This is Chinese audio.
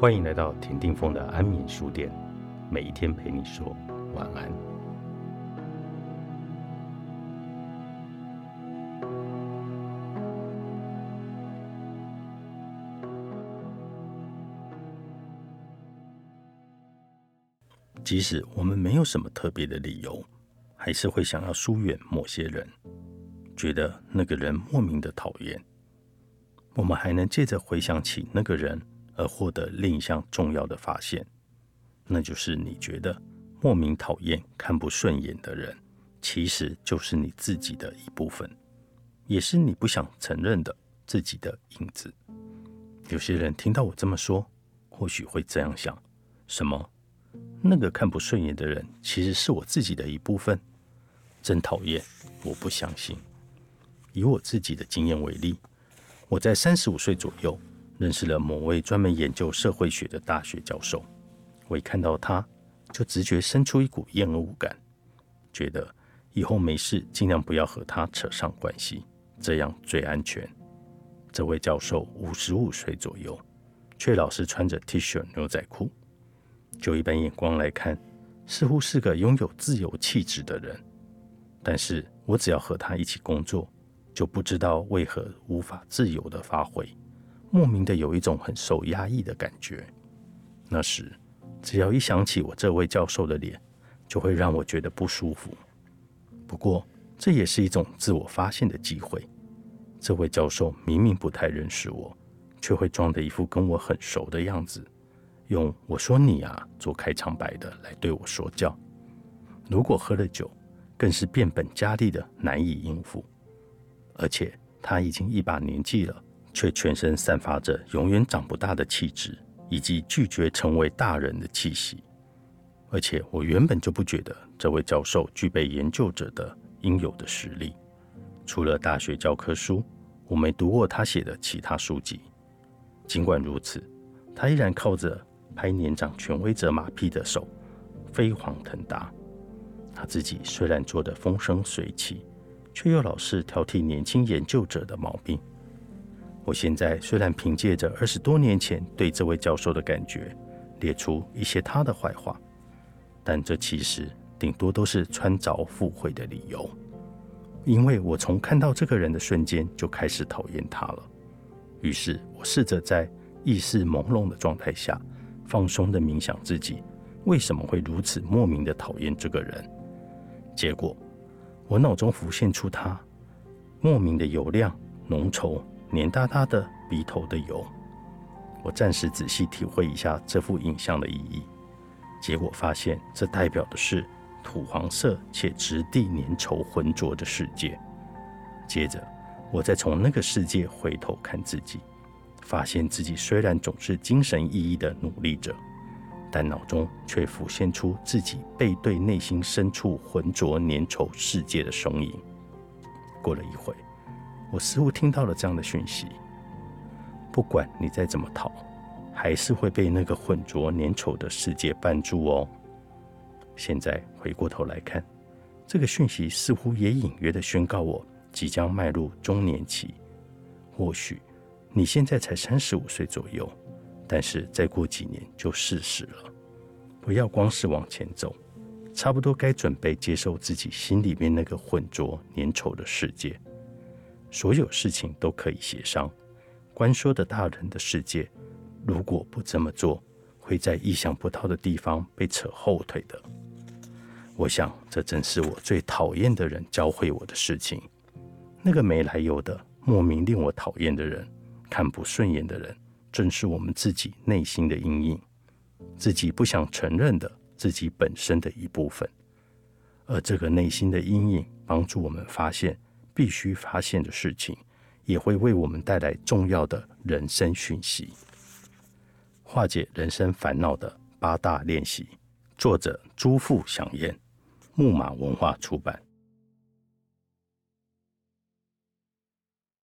欢迎来到田定峰的安眠书店，每一天陪你说晚安。即使我们没有什么特别的理由，还是会想要疏远某些人，觉得那个人莫名的讨厌。我们还能借着回想起那个人。而获得另一项重要的发现，那就是你觉得莫名讨厌、看不顺眼的人，其实就是你自己的一部分，也是你不想承认的自己的影子。有些人听到我这么说，或许会这样想：什么？那个看不顺眼的人，其实是我自己的一部分？真讨厌！我不相信。以我自己的经验为例，我在三十五岁左右。认识了某位专门研究社会学的大学教授，我一看到他，就直觉生出一股厌恶感，觉得以后没事尽量不要和他扯上关系，这样最安全。这位教授五十五岁左右，却老是穿着 T 恤牛仔裤，就一般眼光来看，似乎是个拥有自由气质的人。但是我只要和他一起工作，就不知道为何无法自由的发挥。莫名的有一种很受压抑的感觉。那时，只要一想起我这位教授的脸，就会让我觉得不舒服。不过，这也是一种自我发现的机会。这位教授明明不太认识我，却会装的一副跟我很熟的样子，用“我说你啊”做开场白的来对我说教。如果喝了酒，更是变本加厉的难以应付。而且他已经一把年纪了。却全身散发着永远长不大的气质，以及拒绝成为大人的气息。而且，我原本就不觉得这位教授具备研究者的应有的实力。除了大学教科书，我没读过他写的其他书籍。尽管如此，他依然靠着拍年长权威者马屁的手飞黄腾达。他自己虽然做得风生水起，却又老是挑剔年轻研究者的毛病。我现在虽然凭借着二十多年前对这位教授的感觉，列出一些他的坏话，但这其实顶多都是穿凿附会的理由。因为我从看到这个人的瞬间就开始讨厌他了。于是我试着在意识朦胧的状态下，放松的冥想自己为什么会如此莫名的讨厌这个人。结果，我脑中浮现出他莫名的油亮浓稠。黏哒哒的鼻头的油，我暂时仔细体会一下这幅影像的意义，结果发现这代表的是土黄色且质地粘稠浑浊的世界。接着，我再从那个世界回头看自己，发现自己虽然总是精神奕奕的努力着，但脑中却浮现出自己背对内心深处浑浊粘稠世界的身影。过了一会。我似乎听到了这样的讯息：不管你再怎么逃，还是会被那个浑浊粘稠的世界绊住哦。现在回过头来看，这个讯息似乎也隐约的宣告我即将迈入中年期。或许你现在才三十五岁左右，但是再过几年就四十了。不要光是往前走，差不多该准备接受自己心里面那个浑浊粘稠的世界。所有事情都可以协商。官说的大人的世界，如果不这么做，会在意想不到的地方被扯后腿的。我想，这正是我最讨厌的人教会我的事情。那个没来由的、莫名令我讨厌的人、看不顺眼的人，正是我们自己内心的阴影，自己不想承认的自己本身的一部分。而这个内心的阴影，帮助我们发现。必须发现的事情，也会为我们带来重要的人生讯息。化解人生烦恼的八大练习，作者朱富祥燕，木马文化出版。